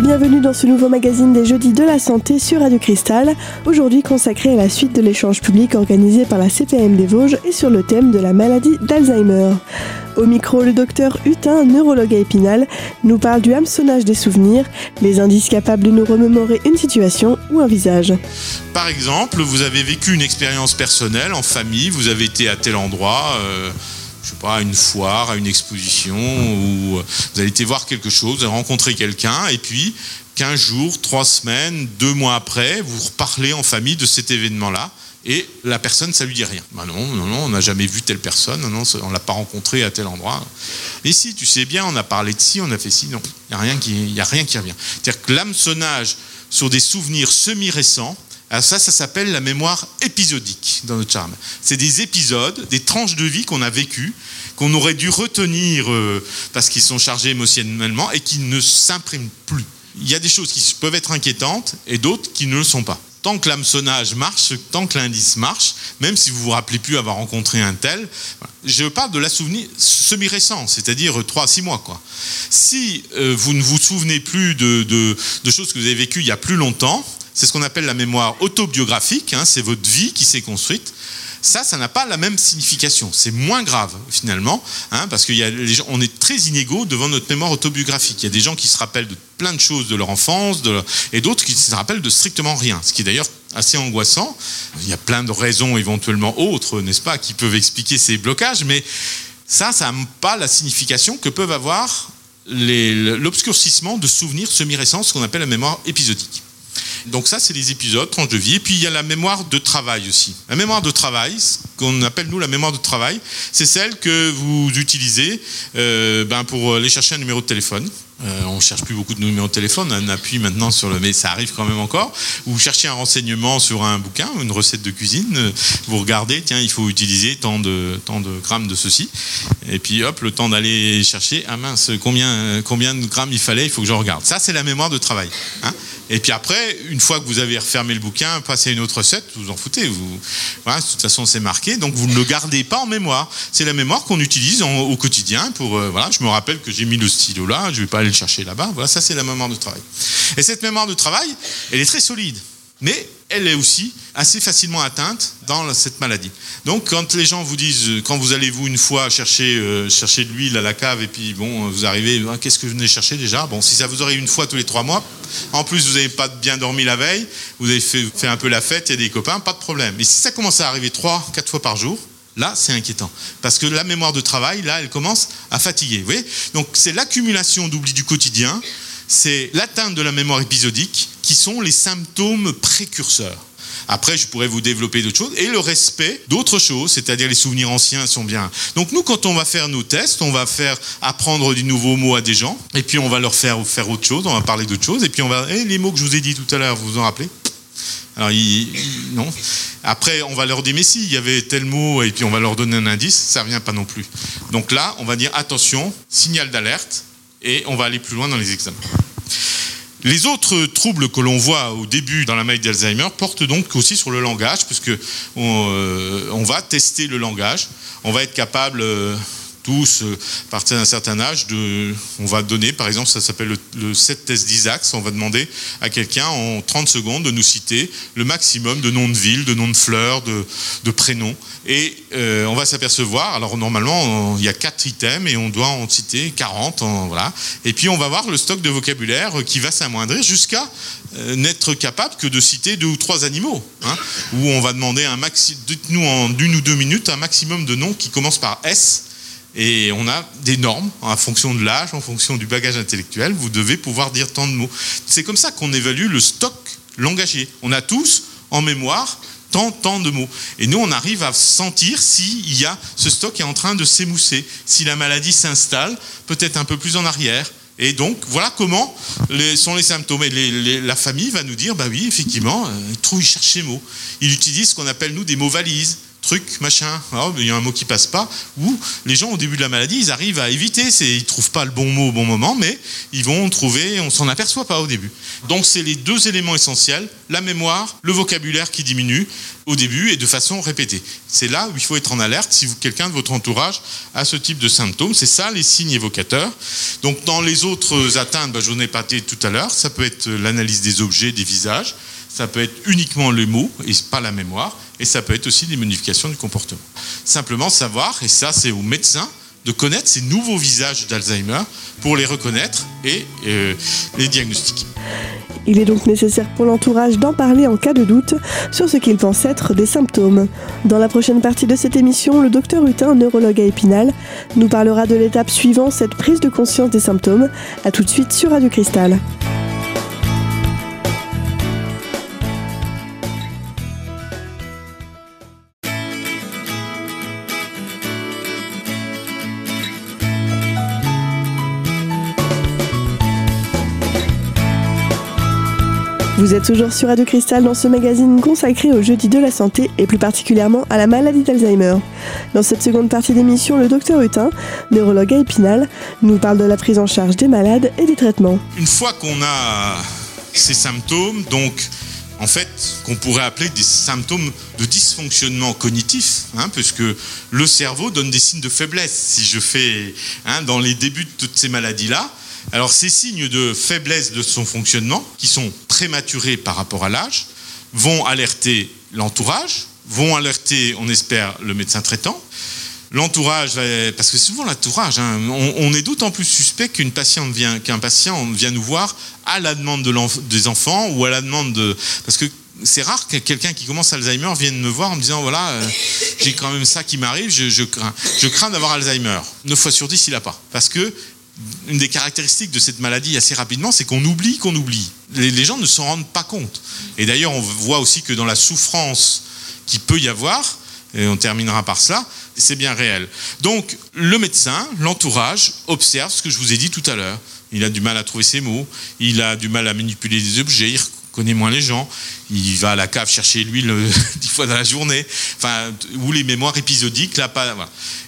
bienvenue dans ce nouveau magazine des jeudis de la santé sur Radio Cristal, aujourd'hui consacré à la suite de l'échange public organisé par la CPM des Vosges et sur le thème de la maladie d'Alzheimer. Au micro, le docteur Hutin, neurologue à Épinal, nous parle du hameçonnage des souvenirs, les indices capables de nous remémorer une situation ou un visage. Par exemple, vous avez vécu une expérience personnelle en famille, vous avez été à tel endroit. Euh, je sais pas, à une foire, à une exposition, ou vous avez été voir quelque chose, vous avez rencontré quelqu'un, et puis 15 jours, 3 semaines, 2 mois après, vous reparlez en famille de cet événement-là, et la personne, ça lui dit rien. Bah non, non, non, on n'a jamais vu telle personne, non, on l'a pas rencontré à tel endroit. Mais si, tu sais bien, on a parlé de ci, on a fait ci, non, il n'y a, rien qui, a rien qui revient. C'est-à-dire que l'hameçonnage sur des souvenirs semi-récents, ça, ça s'appelle la mémoire épisodique dans notre charme. C'est des épisodes, des tranches de vie qu'on a vécues, qu'on aurait dû retenir euh, parce qu'ils sont chargés émotionnellement et qui ne s'impriment plus. Il y a des choses qui peuvent être inquiétantes et d'autres qui ne le sont pas. Tant que l'hameçonnage marche, tant que l'indice marche, même si vous vous rappelez plus avoir rencontré un tel, je parle de la souvenir semi-récent, c'est-à-dire 3 à 6 mois. Si euh, vous ne vous souvenez plus de, de choses que vous avez vécues il y a plus longtemps, c'est ce qu'on appelle la mémoire autobiographique, hein, c'est votre vie qui s'est construite. Ça, ça n'a pas la même signification. C'est moins grave finalement, hein, parce qu'on est très inégaux devant notre mémoire autobiographique. Il y a des gens qui se rappellent de plein de choses de leur enfance, et d'autres qui se rappellent de strictement rien, ce qui est d'ailleurs assez angoissant. Il y a plein de raisons éventuellement autres, n'est-ce pas, qui peuvent expliquer ces blocages, mais ça, ça n'a pas la signification que peuvent avoir l'obscurcissement de souvenirs semi-récents, ce qu'on appelle la mémoire épisodique. Donc ça, c'est les épisodes, tranches de vie. Et puis il y a la mémoire de travail aussi. La mémoire de travail, ce qu'on appelle nous la mémoire de travail, c'est celle que vous utilisez euh, ben, pour aller chercher un numéro de téléphone. Euh, on cherche plus beaucoup de numéros de téléphone, on appuie maintenant sur le, mais ça arrive quand même encore. Vous cherchez un renseignement sur un bouquin, une recette de cuisine, vous regardez, tiens, il faut utiliser tant de, tant de grammes de ceci, et puis hop, le temps d'aller chercher, ah mince, combien, combien de grammes il fallait, il faut que je regarde. Ça, c'est la mémoire de travail. Hein et puis après, une fois que vous avez refermé le bouquin, passé à une autre recette, vous en foutez. Vous, voilà, de toute façon, c'est marqué, donc vous ne le gardez pas en mémoire. C'est la mémoire qu'on utilise au quotidien pour. Euh, voilà, je me rappelle que j'ai mis le stylo là, je ne vais pas aller le chercher là-bas. Voilà, ça c'est la mémoire de travail. Et cette mémoire de travail, elle est très solide. Mais elle est aussi assez facilement atteinte dans cette maladie. Donc quand les gens vous disent, quand vous allez vous une fois chercher, euh, chercher de l'huile à la cave et puis bon, vous arrivez, ah, qu'est-ce que vous venez chercher déjà? Bon, si ça vous aurait une fois tous les trois mois, en plus vous n'avez pas bien dormi la veille, vous avez fait, fait un peu la fête, il y a des copains, pas de problème. Mais si ça commence à arriver trois, quatre fois par jour, Là, c'est inquiétant. Parce que la mémoire de travail, là, elle commence à fatiguer. Vous voyez? Donc, c'est l'accumulation d'oubli du quotidien, c'est l'atteinte de la mémoire épisodique qui sont les symptômes précurseurs. Après, je pourrais vous développer d'autres choses. Et le respect d'autres choses, c'est-à-dire les souvenirs anciens sont bien. Donc nous, quand on va faire nos tests, on va faire apprendre des nouveaux mots à des gens, et puis on va leur faire faire autre chose, on va parler d'autre chose, et puis on va... Eh, les mots que je vous ai dit tout à l'heure, vous vous en rappelez? Alors, non. Après, on va leur dire, mais si, il y avait tel mot, et puis on va leur donner un indice, ça ne vient pas non plus. Donc là, on va dire, attention, signal d'alerte, et on va aller plus loin dans les examens. Les autres troubles que l'on voit au début dans la maladie d'Alzheimer portent donc aussi sur le langage, puisque on, euh, va tester le langage. On va être capable euh, tous, euh, à partir d'un certain âge, on va donner, par exemple, ça s'appelle le, 7 test d'Isaac, on va demander à quelqu'un en 30 secondes de nous citer le maximum de noms de villes, de noms de fleurs, de, prénoms. Et euh, on va s'apercevoir, alors normalement, il y a 4 items et on doit en citer 40. voilà. Et puis on va voir le stock de vocabulaire qui va s'amoindrir jusqu'à euh, n'être capable que de citer deux ou trois animaux. Hein, où on va demander un maximum, dites-nous en une ou deux minutes un maximum de noms qui commencent par S et on a des normes en fonction de l'âge, en fonction du bagage intellectuel. Vous devez pouvoir dire tant de mots. C'est comme ça qu'on évalue le stock langagier. On a tous en mémoire tant, tant de mots. Et nous, on arrive à sentir s'il y a ce stock est en train de s'émousser, si la maladie s'installe, peut-être un peu plus en arrière. Et donc, voilà comment sont les symptômes. Et la famille va nous dire, bah oui, effectivement, euh, il trouve, il cherche ses mots. Il utilise ce qu'on appelle, nous, des mots valises truc, machin, oh, il y a un mot qui passe pas, ou les gens au début de la maladie, ils arrivent à éviter, c'est, ils trouvent pas le bon mot au bon moment, mais ils vont trouver, on s'en aperçoit pas au début. Donc c'est les deux éléments essentiels, la mémoire, le vocabulaire qui diminue au début et de façon répétée. C'est là où il faut être en alerte si quelqu'un de votre entourage a ce type de symptômes. C'est ça les signes évocateurs. Donc dans les autres atteintes, bah, je vous en ai parlé tout à l'heure, ça peut être l'analyse des objets, des visages, ça peut être uniquement les mots et pas la mémoire, et ça peut être aussi des modifications du comportement. Simplement savoir, et ça c'est aux médecins, de connaître ces nouveaux visages d'Alzheimer pour les reconnaître et euh, les diagnostiquer. Il est donc nécessaire pour l'entourage d'en parler en cas de doute sur ce qu'il pense être des symptômes. Dans la prochaine partie de cette émission, le docteur Hutin, neurologue à Épinal, nous parlera de l'étape suivant cette prise de conscience des symptômes. A tout de suite sur Radio Cristal. Vous êtes toujours sur Radio Cristal dans ce magazine consacré au jeudi de la santé et plus particulièrement à la maladie d'Alzheimer. Dans cette seconde partie d'émission, le docteur Hutin, neurologue à Épinal, nous parle de la prise en charge des malades et des traitements. Une fois qu'on a ces symptômes, donc en fait, qu'on pourrait appeler des symptômes de dysfonctionnement cognitif, hein, puisque le cerveau donne des signes de faiblesse. Si je fais hein, dans les débuts de toutes ces maladies-là, alors ces signes de faiblesse de son fonctionnement, qui sont prématurés par rapport à l'âge, vont alerter l'entourage, vont alerter, on espère, le médecin traitant. L'entourage, parce que souvent l'entourage, hein, on, est d'autant plus suspect qu'une patiente vient, qu'un patient vient nous voir à la demande des enfants ou à la demande de, parce que c'est rare que quelqu'un qui commence Alzheimer vienne me voir en me disant voilà euh, j'ai quand même ça qui m'arrive je, crains je crains d'avoir Alzheimer 9 fois sur 10 il n'a pas parce que une des caractéristiques de cette maladie assez rapidement, c'est qu'on oublie qu'on oublie. Les, gens ne s'en rendent pas compte. Et d'ailleurs, on voit aussi que dans la souffrance qui peut y avoir, et on terminera par cela, c'est bien réel. Donc, le médecin, l'entourage, observe ce que je vous ai dit tout à l'heure. Il a du mal à trouver ses mots, il a du mal à manipuler des objets, connaît moins les gens, il va à la cave chercher l'huile dix fois dans la journée, enfin, ou les mémoires épisodiques, là, pas.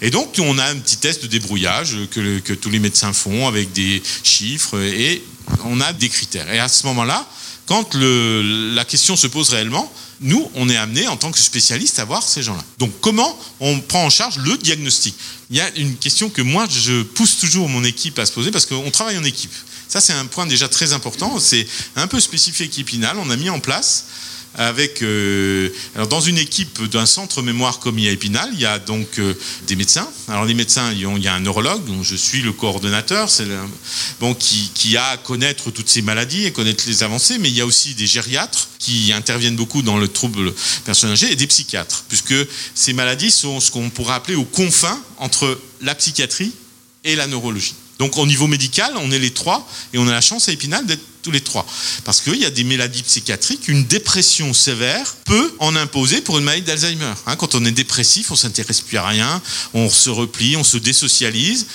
Et donc, on a un petit test de débrouillage que, tous les médecins font avec des chiffres et on a des critères. Et à ce moment-là, quand la question se pose réellement, nous, on est amené en tant que spécialiste à voir ces gens-là. Donc, comment on prend en charge le diagnostic? Il y a une question que moi, je pousse toujours mon équipe à se poser parce qu'on travaille en équipe. Ça, c'est un point déjà très important. C'est un peu spécifique Épinal. On a mis en place avec euh, dans une équipe d'un centre mémoire comme il y a Épinal, il y a donc euh, des médecins. Alors les médecins, il y a un neurologue dont je suis le coordonnateur, bon qui, a à connaître toutes ces maladies et connaître les avancées, mais il y a aussi des gériatres qui interviennent beaucoup dans le trouble personnel et des psychiatres, puisque ces maladies sont ce qu'on pourrait appeler aux confins entre la psychiatrie et la neurologie. Donc au niveau médical, on est les trois et on a la chance à Épinal d'être tous les trois. Parce qu'il y a des maladies psychiatriques, une dépression sévère peut en imposer pour une maladie d'Alzheimer. Hein, quand on est dépressif, on s'intéresse plus à rien, on se replie, on se désocialise.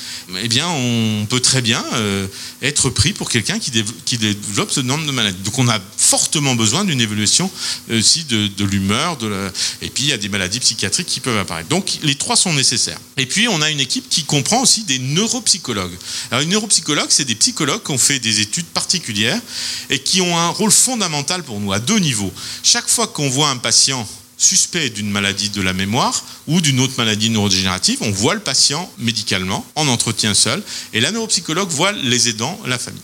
Eh bien, on peut très bien euh, être pris pour quelqu'un qui, développe ce nombre de maladies. Donc, on a fortement besoin d'une évaluation euh, aussi de, l'humeur. Et puis, il y a des maladies psychiatriques qui peuvent apparaître. Donc, les trois sont nécessaires. Et puis, on a une équipe qui comprend aussi des neuropsychologues. Alors, les neuropsychologues, c'est des psychologues qui ont fait des études particulières et qui ont un rôle fondamental pour nous à deux niveaux. Chaque fois qu'on voit un patient suspect d'une maladie de la mémoire ou d'une autre maladie neurodégénérative, on voit le patient médicalement, en entretien seul, et la neuropsychologue voit les aidants, la famille.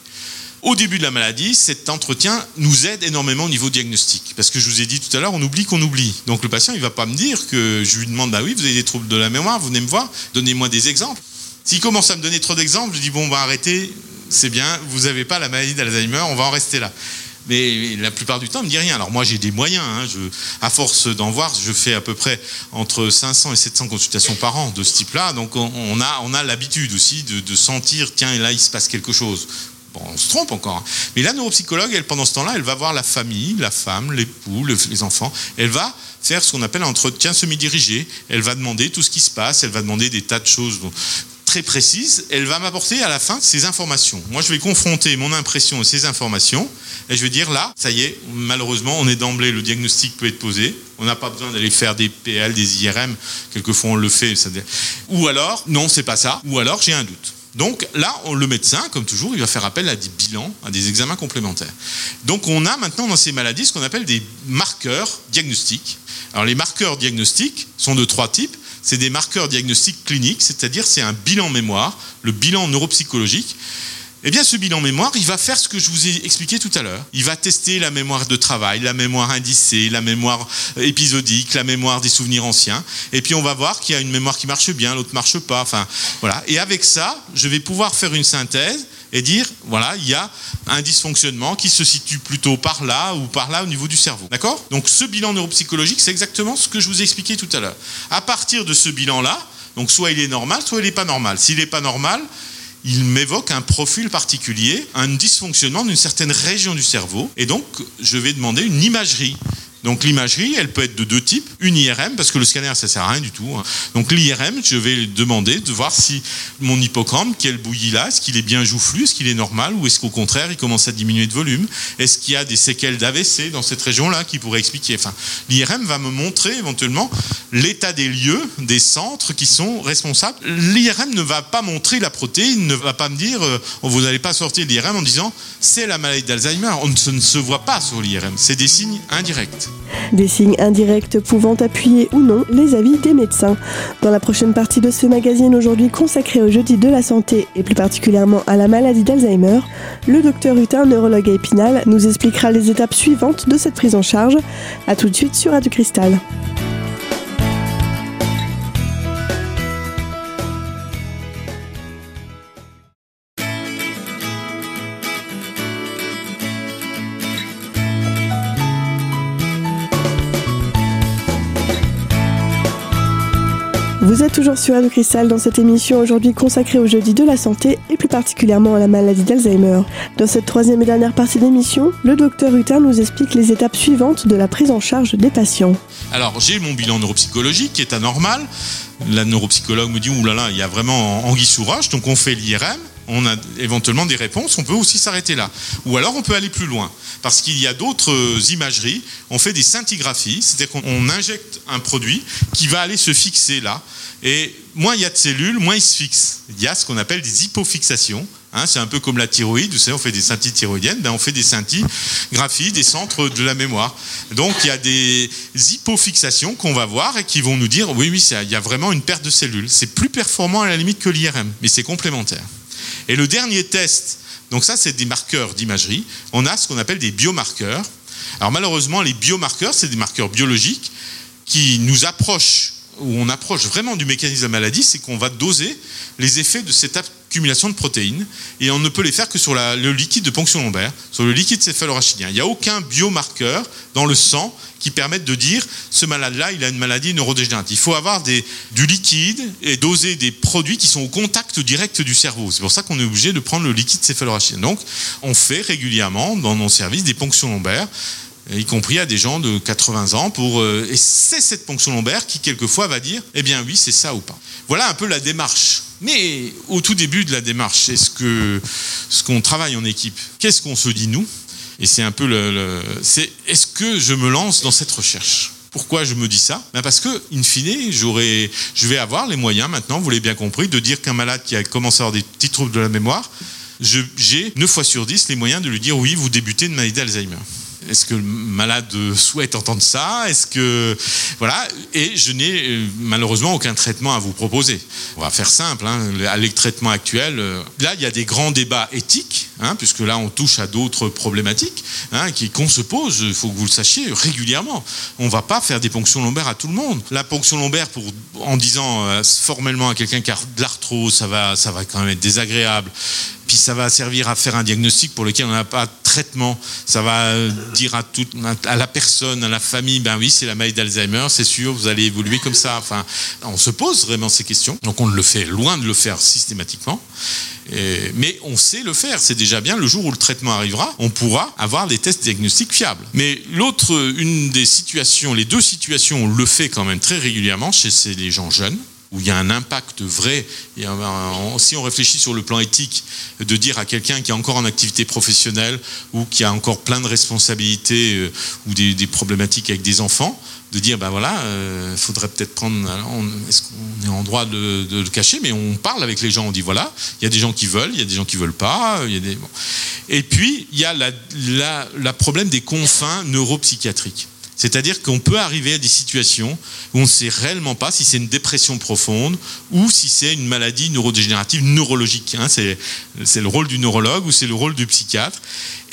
Au début de la maladie, cet entretien nous aide énormément au niveau diagnostic. Parce que je vous ai dit tout à l'heure, on oublie qu'on oublie. Donc le patient, il ne va pas me dire que je lui demande, bah oui, vous avez des troubles de la mémoire, vous venez me voir, donnez-moi des exemples. S'il commence à me donner trop d'exemples, je dis, bon, on va arrêter, c'est bien, vous n'avez pas la maladie d'Alzheimer, on va en rester là. Mais la plupart du temps, ne me dit rien. Alors moi, j'ai des moyens. Hein. à force d'en voir, je fais à peu près entre 500 et 700 consultations par an de ce type-là. Donc on, a, on a l'habitude aussi de, sentir, tiens, là, il se passe quelque chose. Bon, on se trompe encore. Hein. Mais la neuropsychologue, elle, pendant ce temps-là, elle va voir la famille, la femme, l'époux, les enfants. Elle va faire ce qu'on appelle un entretien semi-dirigé. Elle va demander tout ce qui se passe. Elle va demander des tas de choses très précise, elle va m'apporter à la fin ces informations. Moi, je vais confronter mon impression et ces informations, et je vais dire là, ça y est, malheureusement, on est d'emblée, le diagnostic peut être posé. On n'a pas besoin d'aller faire des PL, des IRM. Quelquefois, on le fait. Ou alors, non, c'est pas ça. Ou alors, j'ai un doute. Donc là, le médecin, comme toujours, il va faire appel à des bilans, à des examens complémentaires. Donc on a maintenant dans ces maladies ce qu'on appelle des marqueurs diagnostiques. Alors les marqueurs diagnostiques sont de trois types. C'est des marqueurs diagnostiques cliniques, c'est-à-dire c'est un bilan mémoire, le bilan neuropsychologique. Eh bien, ce bilan mémoire, il va faire ce que je vous ai expliqué tout à l'heure. Il va tester la mémoire de travail, la mémoire indicée, la mémoire épisodique, la mémoire des souvenirs anciens. Et puis, on va voir qu'il y a une mémoire qui marche bien, l'autre marche pas. Enfin, voilà. Et avec ça, je vais pouvoir faire une synthèse et dire, voilà, il y a un dysfonctionnement qui se situe plutôt par là ou par là au niveau du cerveau. D'accord? Donc, ce bilan neuropsychologique, c'est exactement ce que je vous ai expliqué tout à l'heure. À partir de ce bilan-là, donc soit il est normal, soit il n'est pas normal. S'il n'est pas normal, il m'évoque un profil particulier, un dysfonctionnement d'une certaine région du cerveau. Et donc, je vais demander une imagerie donc l'imagerie, elle peut être de deux types. Une IRM, parce que le scanner, ça sert à rien du tout. Hein. Donc l'IRM, je vais demander de voir si mon hippocampe, quel bouillie là, est-ce qu'il est bien joufflu, est-ce qu'il est normal, ou est-ce qu'au contraire, il commence à diminuer de volume? Est-ce qu'il y a des séquelles d'AVC dans cette région-là qui pourraient expliquer? Enfin, l'IRM va me montrer éventuellement l'état des lieux, des centres qui sont responsables. L'IRM ne va pas montrer la protéine, ne va pas me dire, euh, vous n'allez pas sortir l'IRM en disant, c'est la maladie d'Alzheimer. On ne se voit pas sur l'IRM. C'est des signes indirects. Des signes indirects pouvant appuyer ou non les avis des médecins. Dans la prochaine partie de ce magazine aujourd'hui consacré au jeudi de la santé et plus particulièrement à la maladie d'Alzheimer, le docteur Hutin, neurologue Épinal, nous expliquera les étapes suivantes de cette prise en charge. A tout de suite sur Radio Cristal. Vous êtes toujours sur Radio Cristal dans cette émission aujourd'hui consacrée au jeudi de la santé et plus particulièrement à la maladie d'Alzheimer. Dans cette troisième et dernière partie d'émission, le docteur Hutin nous explique les étapes suivantes de la prise en charge des patients. Alors j'ai mon bilan neuropsychologique qui est anormal. La neuropsychologue me dit oulala, il y a vraiment anguille sous roche, donc on fait l'IRM on a éventuellement des réponses, on peut aussi s'arrêter là. Ou alors on peut aller plus loin, parce qu'il y a d'autres imageries, on fait des scintigraphies, c'est-à-dire qu'on injecte un produit qui va aller se fixer là, et moins il y a de cellules, moins il se fixe. Il y a ce qu'on appelle des hypofixations. Hein, c'est un peu comme la thyroïde, vous savez, on fait des scintilles thyroïdiennes, ben on fait des scintigraphies des centres de la mémoire. Donc il y a des hypofixations qu'on va voir et qui vont nous dire, oui, oui, il y a vraiment une perte de cellules. C'est plus performant à la limite que l'IRM, mais c'est complémentaire. Et le dernier test, donc ça c'est des marqueurs d'imagerie, on a ce qu'on appelle des biomarqueurs. Alors malheureusement, les biomarqueurs, c'est des marqueurs biologiques qui nous approchent où on approche vraiment du mécanisme de la maladie, c'est qu'on va doser les effets de cette accumulation de protéines et on ne peut les faire que sur le liquide de ponction lombaire, sur le liquide céphalorachidien. Il n'y a aucun biomarqueur dans le sang qui permette de dire ce malade-là, il a une maladie neurodégénérative. Il faut avoir du liquide et doser des produits qui sont au contact direct du cerveau. C'est pour ça qu'on est obligé de prendre le liquide céphalorachidien. Donc, on fait régulièrement dans nos services des ponctions lombaires y compris à des gens de 80 ans, pour, euh, et c'est cette ponction lombaire qui quelquefois va dire, eh bien oui, c'est ça ou pas. Voilà un peu la démarche. Mais au tout début de la démarche, est-ce que ce qu'on travaille en équipe, qu'est-ce qu'on se dit nous? Et c'est un peu le, c'est est-ce que je me lance dans cette recherche? Pourquoi je me dis ça? Ben Parce que, in fine, je vais avoir les moyens maintenant, vous l'avez bien compris, de dire qu'un malade qui a commencé à avoir des petits troubles de la mémoire, j'ai 9 fois sur 10 les moyens de lui dire oui, vous débutez une maladie d'Alzheimer. Est-ce que le malade souhaite entendre ça? Est-ce que voilà Et je n'ai euh, malheureusement aucun traitement à vous proposer. On va faire simple. Hein. Les traitements actuels, euh, là, il y a des grands débats éthiques, hein, puisque là, on touche à d'autres problématiques hein, qu'on se pose. Il faut que vous le sachiez régulièrement. On ne va pas faire des ponctions lombaires à tout le monde. La ponction lombaire, en disant euh, formellement à quelqu'un qui a de l'arthrose, ça va, ça va quand même être désagréable puis ça va servir à faire un diagnostic pour lequel on n'a pas de traitement. Ça va dire à, toute, à la personne, à la famille, ben oui, c'est la maladie d'Alzheimer, c'est sûr, vous allez évoluer comme ça. Enfin, on se pose vraiment ces questions. Donc on le fait, loin de le faire systématiquement. mais on sait le faire, c'est déjà bien. Le jour où le traitement arrivera, on pourra avoir des tests diagnostiques fiables. Mais l'autre, une des situations, les deux situations on le fait quand même très régulièrement, c'est les gens jeunes où il y a un impact vrai, si on réfléchit sur le plan éthique, de dire à quelqu'un qui est encore en activité professionnelle ou qui a encore plein de responsabilités euh, ou des, problématiques avec des enfants, de dire ben voilà, il euh, faudrait peut-être prendre. Est-ce qu'on est en droit de, le cacher Mais on parle avec les gens, on dit voilà, il y a des gens qui veulent, il y a des gens qui veulent pas. Y a des, Et puis il y a la, la problème des confins neuropsychiatriques. C'est-à-dire qu'on peut arriver à des situations où on ne sait réellement pas si c'est une dépression profonde ou si c'est une maladie neurodégénérative neurologique. Hein. c'est, le rôle du neurologue ou c'est le rôle du psychiatre.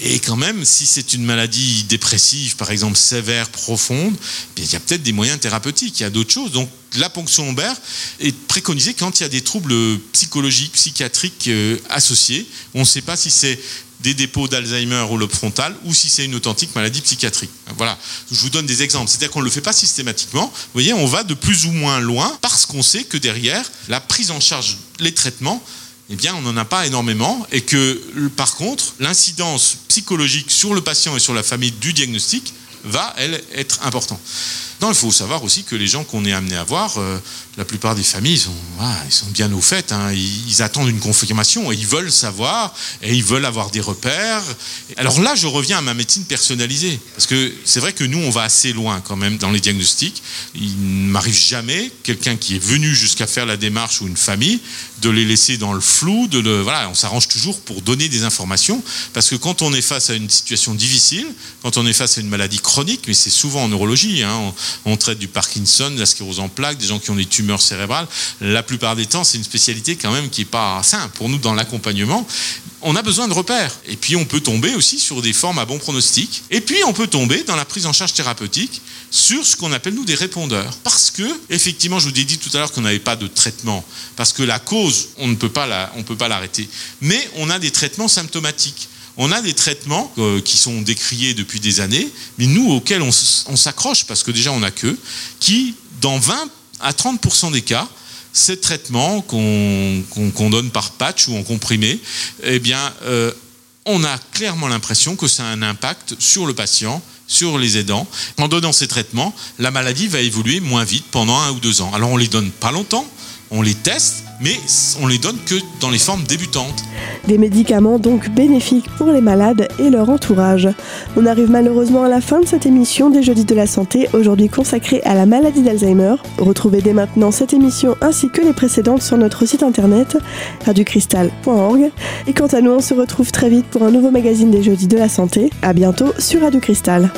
Et quand même, si c'est une maladie dépressive, par exemple sévère, profonde, eh il y a peut-être des moyens thérapeutiques, il y a d'autres choses. Donc la ponction lombaire est préconisée quand il y a des troubles psychologiques, psychiatriques euh, associés. On ne sait pas si c'est des dépôts d'Alzheimer au lobe frontal ou si c'est une authentique maladie psychiatrique. Voilà, je vous donne des exemples. C'est-à-dire qu'on ne le fait pas systématiquement. Vous voyez, on va de plus ou moins loin parce qu'on sait que derrière, la prise en charge, les traitements, eh bien, on n'en a pas énormément et que, par contre, l'incidence psychologique sur le patient et sur la famille du diagnostic va, elle, être importante. Non, il faut savoir aussi que les gens qu'on est amené à voir, euh, la plupart des familles, ils sont, ils sont bien au fait. Hein. Ils, attendent une confirmation et ils veulent savoir et ils veulent avoir des repères. Alors là, je reviens à ma médecine personnalisée. Parce que c'est vrai que nous, on va assez loin quand même dans les diagnostics. Il ne m'arrive jamais, quelqu'un qui est venu jusqu'à faire la démarche ou une famille, de les laisser dans le flou. On s'arrange toujours pour donner des informations. Parce que quand on est face à une situation difficile, quand on est face à une maladie chronique, mais c'est souvent en neurologie, hein, traite du Parkinson, de la sclérose en plaques, des gens qui ont des tumeurs cérébrale, la plupart des temps, c'est une spécialité quand même qui n'est pas simple. Pour nous, dans l'accompagnement, on a besoin de repères. Et puis, on peut tomber aussi sur des formes à bon pronostic. Et puis, on peut tomber dans la prise en charge thérapeutique sur ce qu'on appelle, nous, des répondeurs. Parce que, effectivement, je vous ai dit tout à l'heure qu'on n'avait pas de traitement. Parce que la cause, on ne peut pas l'arrêter. Mais on a des traitements symptomatiques on a des traitements euh, qui sont décriés depuis des années, mais nous auxquels on, s'accroche parce que déjà on a que, qui dans 20 à 30% des cas, ces traitements qu'on donne par patch ou en comprimé, eh bien, euh, on a clairement l'impression que ça a un impact sur le patient, sur les aidants. En donnant ces traitements, la maladie va évoluer moins vite pendant un ou deux ans. Alors on les donne pas longtemps, on les teste, mais on les donne que dans les formes débutantes. Des médicaments donc bénéfiques pour les malades et leur entourage. On arrive malheureusement à la fin de cette émission des Jeudis de la Santé, aujourd'hui consacrée à la maladie d'Alzheimer. Retrouvez dès maintenant cette émission ainsi que les précédentes sur notre site internet radiocristal.org. Et quant à nous, on se retrouve très vite pour un nouveau magazine des Jeudis de la Santé. À bientôt sur Radio Cristal.